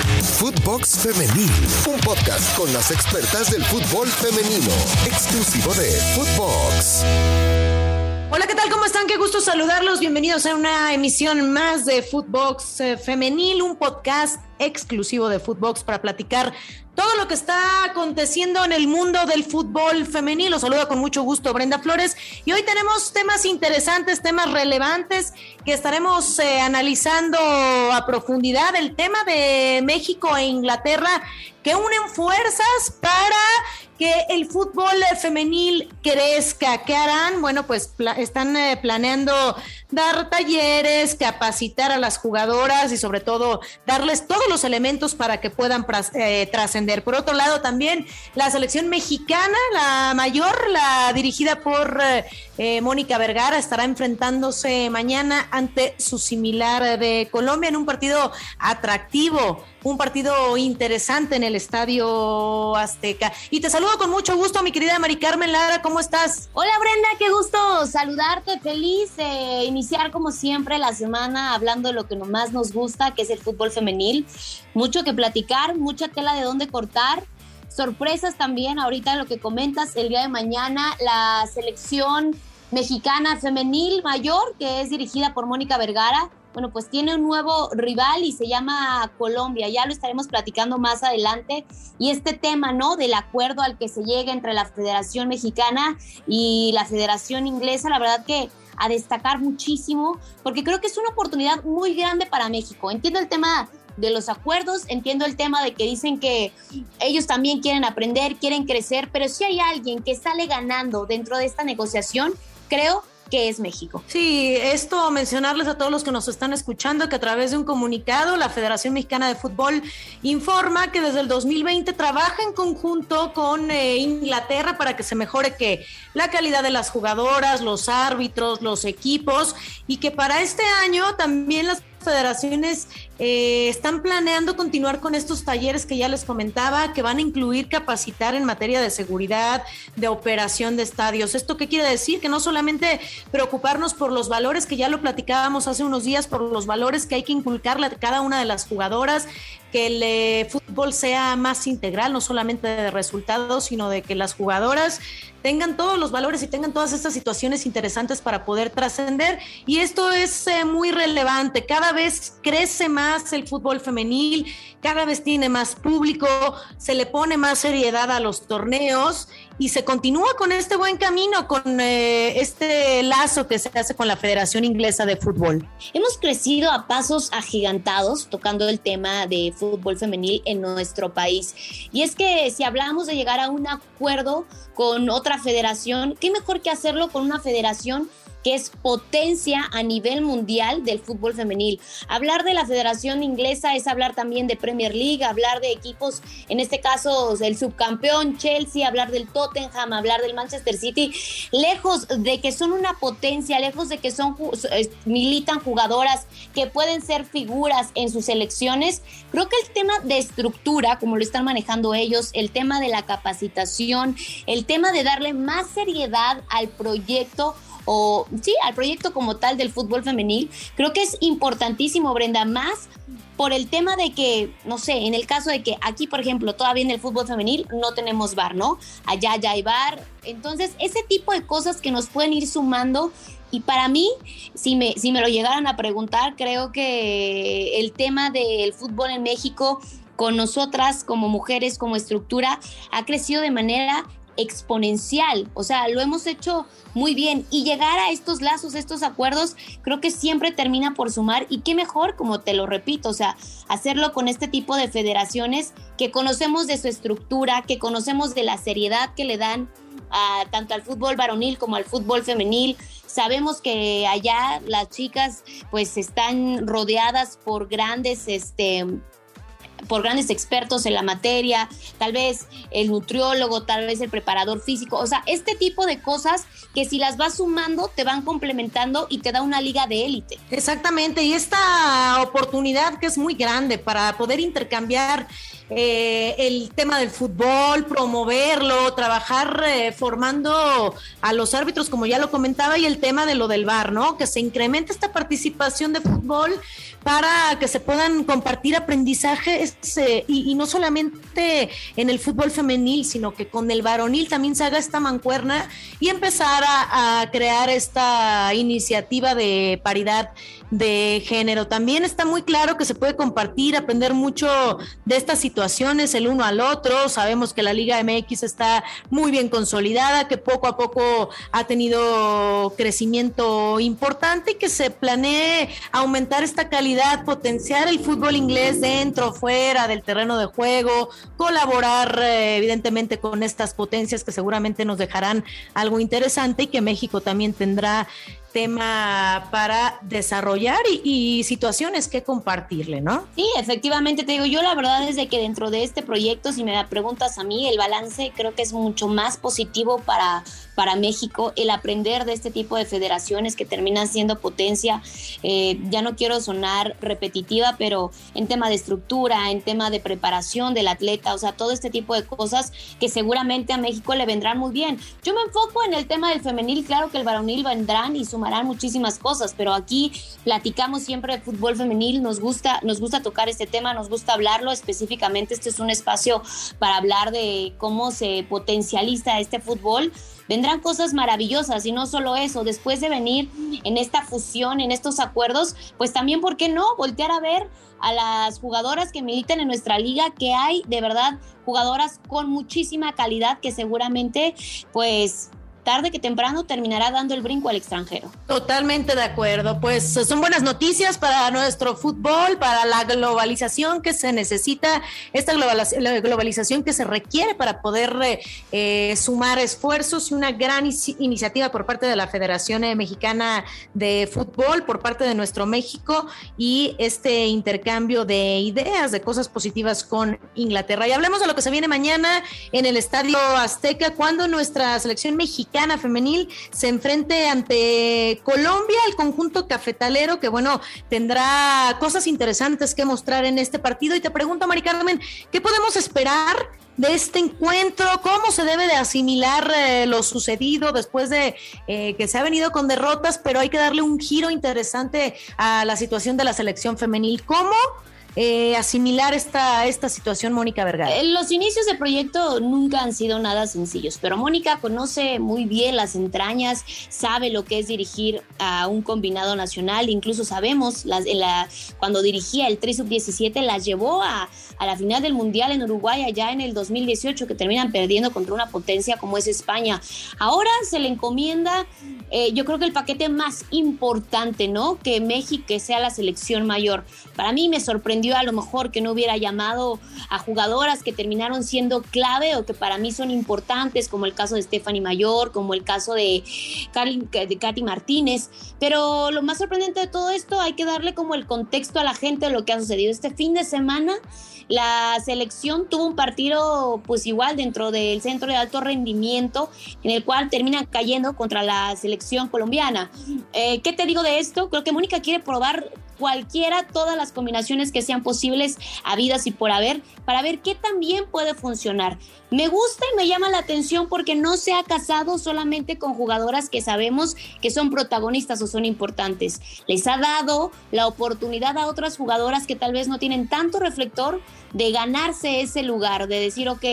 Footbox Femenil, un podcast con las expertas del fútbol femenino, exclusivo de Footbox. Hola, ¿qué tal? ¿Cómo están? Qué gusto saludarlos. Bienvenidos a una emisión más de Footbox eh, Femenil, un podcast exclusivo de Footbox para platicar todo lo que está aconteciendo en el mundo del fútbol femenil. Los saluda con mucho gusto Brenda Flores y hoy tenemos temas interesantes, temas relevantes que estaremos eh, analizando a profundidad. El tema de México e Inglaterra que unen fuerzas para que el fútbol femenil crezca. ¿Qué harán? Bueno, pues están eh, planeando dar talleres, capacitar a las jugadoras y sobre todo darles todos los elementos para que puedan eh, trascender. Por otro lado, también la selección mexicana, la mayor, la dirigida por eh, Mónica Vergara, estará enfrentándose mañana ante su similar de Colombia en un partido atractivo un partido interesante en el Estadio Azteca. Y te saludo con mucho gusto, mi querida Mari Carmen Lara, ¿cómo estás? Hola Brenda, qué gusto saludarte, feliz de iniciar como siempre la semana hablando de lo que más nos gusta, que es el fútbol femenil. Mucho que platicar, mucha tela de dónde cortar. Sorpresas también, ahorita lo que comentas, el día de mañana la selección mexicana femenil mayor, que es dirigida por Mónica Vergara, bueno, pues tiene un nuevo rival y se llama Colombia. Ya lo estaremos platicando más adelante. Y este tema, ¿no? Del acuerdo al que se llega entre la Federación Mexicana y la Federación Inglesa, la verdad que a destacar muchísimo, porque creo que es una oportunidad muy grande para México. Entiendo el tema de los acuerdos, entiendo el tema de que dicen que ellos también quieren aprender, quieren crecer, pero si hay alguien que sale ganando dentro de esta negociación, creo que es México. Sí, esto mencionarles a todos los que nos están escuchando que a través de un comunicado la Federación Mexicana de Fútbol informa que desde el 2020 trabaja en conjunto con eh, Inglaterra para que se mejore que la calidad de las jugadoras, los árbitros, los equipos y que para este año también las federaciones eh, están planeando continuar con estos talleres que ya les comentaba, que van a incluir capacitar en materia de seguridad, de operación de estadios. ¿Esto qué quiere decir? Que no solamente preocuparnos por los valores, que ya lo platicábamos hace unos días, por los valores que hay que inculcarle a cada una de las jugadoras, que el eh, fútbol sea más integral, no solamente de resultados, sino de que las jugadoras tengan todos los valores y tengan todas estas situaciones interesantes para poder trascender. Y esto es eh, muy relevante. Cada vez crece más el fútbol femenil, cada vez tiene más público, se le pone más seriedad a los torneos y se continúa con este buen camino, con eh, este lazo que se hace con la Federación Inglesa de Fútbol. Hemos crecido a pasos agigantados tocando el tema de fútbol femenil en nuestro país. Y es que si hablamos de llegar a un acuerdo con otra federación, qué mejor que hacerlo con una federación que es potencia a nivel mundial del fútbol femenil. Hablar de la Federación Inglesa es hablar también de Premier League, hablar de equipos, en este caso el subcampeón Chelsea, hablar del Tottenham, hablar del Manchester City, lejos de que son una potencia, lejos de que son militan jugadoras que pueden ser figuras en sus selecciones, creo que el tema de estructura, como lo están manejando ellos, el tema de la capacitación, el tema de darle más seriedad al proyecto o sí, al proyecto como tal del fútbol femenil, creo que es importantísimo, Brenda, más por el tema de que, no sé, en el caso de que aquí, por ejemplo, todavía en el fútbol femenil no tenemos bar, ¿no? Allá ya hay bar. Entonces, ese tipo de cosas que nos pueden ir sumando y para mí, si me, si me lo llegaran a preguntar, creo que el tema del fútbol en México con nosotras como mujeres, como estructura, ha crecido de manera exponencial, o sea, lo hemos hecho muy bien. Y llegar a estos lazos, estos acuerdos, creo que siempre termina por sumar. Y qué mejor, como te lo repito, o sea, hacerlo con este tipo de federaciones que conocemos de su estructura, que conocemos de la seriedad que le dan a, tanto al fútbol varonil como al fútbol femenil. Sabemos que allá las chicas pues están rodeadas por grandes este por grandes expertos en la materia, tal vez el nutriólogo, tal vez el preparador físico, o sea, este tipo de cosas que si las vas sumando te van complementando y te da una liga de élite. Exactamente, y esta oportunidad que es muy grande para poder intercambiar eh, el tema del fútbol, promoverlo, trabajar eh, formando a los árbitros, como ya lo comentaba, y el tema de lo del bar, ¿no? Que se incremente esta participación de fútbol para que se puedan compartir aprendizajes eh, y, no solamente en el fútbol femenil, sino que con el varonil también se haga esta mancuerna y empezar a, a crear esta iniciativa de paridad de género. También está muy claro que se puede compartir, aprender mucho de estas situaciones el uno al otro. Sabemos que la Liga MX está muy bien consolidada, que poco a poco ha tenido crecimiento importante y que se planee aumentar esta calidad, potenciar el fútbol inglés dentro, fuera del terreno de juego, colaborar eh, evidentemente con estas potencias que seguramente nos dejarán algo interesante y que México también tendrá tema para desarrollar y, situaciones que compartirle, ¿no? Sí, efectivamente, te digo, yo la verdad es que dentro de este proyecto, si me preguntas a mí, el balance creo que es mucho más positivo para, para México, el aprender de este tipo de federaciones que terminan siendo potencia. Eh, ya no quiero sonar repetitiva, pero en tema de estructura, en tema de preparación del atleta, o sea, todo este tipo de cosas que seguramente a México le vendrán muy bien. Yo me enfoco en el tema del femenil, claro que el varonil vendrán y su sumarán muchísimas cosas, pero aquí platicamos siempre de fútbol femenil, nos gusta, nos gusta tocar este tema, nos gusta hablarlo específicamente, este es un espacio para hablar de cómo se potencializa este fútbol vendrán cosas maravillosas y no solo eso, después de venir en esta fusión, en estos acuerdos, pues también, ¿por qué no? Voltear a ver a las jugadoras que militan en nuestra liga, que hay de verdad jugadoras con muchísima calidad que seguramente pues tarde que temprano terminará dando el brinco al extranjero. Totalmente de acuerdo. Pues son buenas noticias para nuestro fútbol, para la globalización que se necesita, esta globalización que se requiere para poder eh, eh, sumar esfuerzos y una gran iniciativa por parte de la Federación Mexicana de Fútbol, por parte de nuestro México y este intercambio de ideas, de cosas positivas con Inglaterra. Y hablemos de lo que se viene mañana en el Estadio Azteca, cuando nuestra selección mexicana femenil se enfrente ante Colombia, el conjunto cafetalero, que bueno, tendrá cosas interesantes que mostrar en este partido. Y te pregunto, Mari Carmen, ¿qué podemos esperar de este encuentro? ¿Cómo se debe de asimilar eh, lo sucedido después de eh, que se ha venido con derrotas, pero hay que darle un giro interesante a la situación de la selección femenil? ¿Cómo? Eh, asimilar esta, esta situación, Mónica Vergara? Eh, los inicios del proyecto nunca han sido nada sencillos, pero Mónica conoce muy bien las entrañas, sabe lo que es dirigir a un combinado nacional, incluso sabemos, las, la, cuando dirigía el 3 Sub-17, las llevó a, a la final del Mundial en Uruguay allá en el 2018, que terminan perdiendo contra una potencia como es España. Ahora se le encomienda, eh, yo creo que el paquete más importante, ¿no? Que México sea la selección mayor. Para mí me sorprendió a lo mejor que no hubiera llamado a jugadoras que terminaron siendo clave o que para mí son importantes, como el caso de Stephanie Mayor, como el caso de, de Katy Martínez. Pero lo más sorprendente de todo esto, hay que darle como el contexto a la gente de lo que ha sucedido. Este fin de semana, la selección tuvo un partido, pues igual, dentro del centro de alto rendimiento, en el cual termina cayendo contra la selección colombiana. Eh, ¿Qué te digo de esto? Creo que Mónica quiere probar cualquiera, todas las combinaciones que sean posibles, habidas y por haber, para ver qué también puede funcionar. Me gusta y me llama la atención porque no se ha casado solamente con jugadoras que sabemos que son protagonistas o son importantes. Les ha dado la oportunidad a otras jugadoras que tal vez no tienen tanto reflector de ganarse ese lugar, de decir, ok,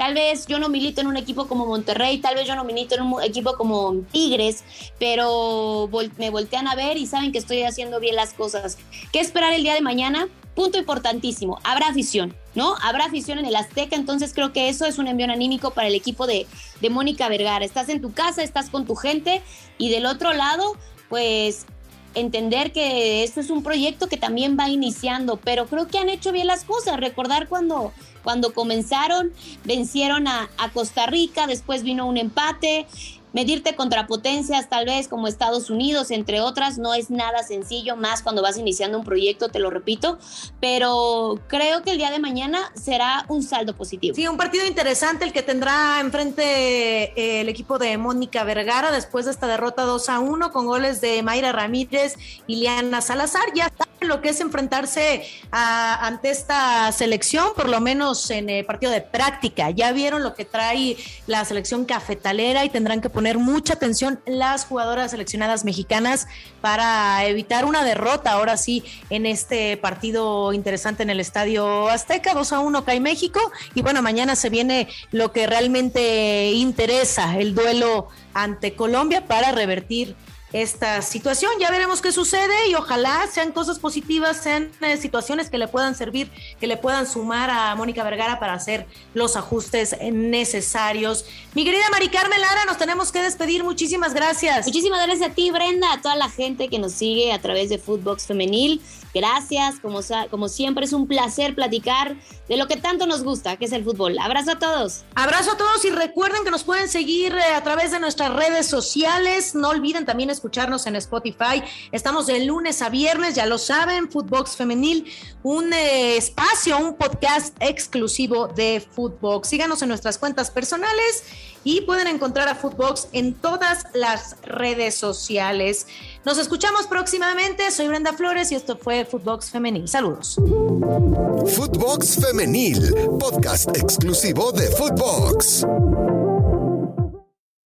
Tal vez yo no milito en un equipo como Monterrey, tal vez yo no milito en un equipo como Tigres, pero me voltean a ver y saben que estoy haciendo bien las cosas. ¿Qué esperar el día de mañana? Punto importantísimo, habrá afición, ¿no? Habrá afición en el Azteca, entonces creo que eso es un envío anímico para el equipo de, de Mónica Vergara. Estás en tu casa, estás con tu gente y del otro lado, pues entender que esto es un proyecto que también va iniciando, pero creo que han hecho bien las cosas. Recordar cuando, cuando comenzaron, vencieron a, Costa Rica, después vino un empate, Medirte contra potencias tal vez como Estados Unidos, entre otras, no es nada sencillo, más cuando vas iniciando un proyecto, te lo repito, pero creo que el día de mañana será un saldo positivo. Sí, un partido interesante el que tendrá enfrente eh, el equipo de Mónica Vergara después de esta derrota 2 a 1 con goles de Mayra Ramírez y Liana Salazar. Ya está lo que es enfrentarse ante esta selección, por lo menos en el partido de práctica. Ya vieron lo que trae la selección cafetalera y tendrán que poner mucha atención las jugadoras seleccionadas mexicanas para evitar una derrota ahora sí en este partido interesante en el Estadio Azteca. 2 a 1 cae México y bueno, mañana se viene lo que realmente interesa, el duelo ante Colombia para revertir esta situación. Ya veremos qué sucede y ojalá sean cosas positivas, sean eh, situaciones que le puedan servir, que le puedan sumar a Mónica Vergara para hacer los ajustes necesarios. Mi querida Mari Carmen Lara, nos tenemos que despedir. Muchísimas gracias. Muchísimas gracias a ti, Brenda, a toda la gente que nos sigue a través de Footbox Femenil. Gracias, como, como siempre es un placer platicar de lo que tanto nos gusta, que es el fútbol. Abrazo a todos. Abrazo a todos y recuerden que nos pueden seguir eh, a través de nuestras redes sociales. No olviden también escucharnos en Spotify. Estamos de lunes a viernes, ya lo saben, Footbox Femenil, un eh, espacio, un podcast exclusivo de Footbox. Síganos en nuestras cuentas personales y pueden encontrar a Footbox en todas las redes sociales. Nos escuchamos próximamente. Soy Brenda Flores y esto fue Footbox Femenil. Saludos. Footbox Femenil, podcast exclusivo de Footbox.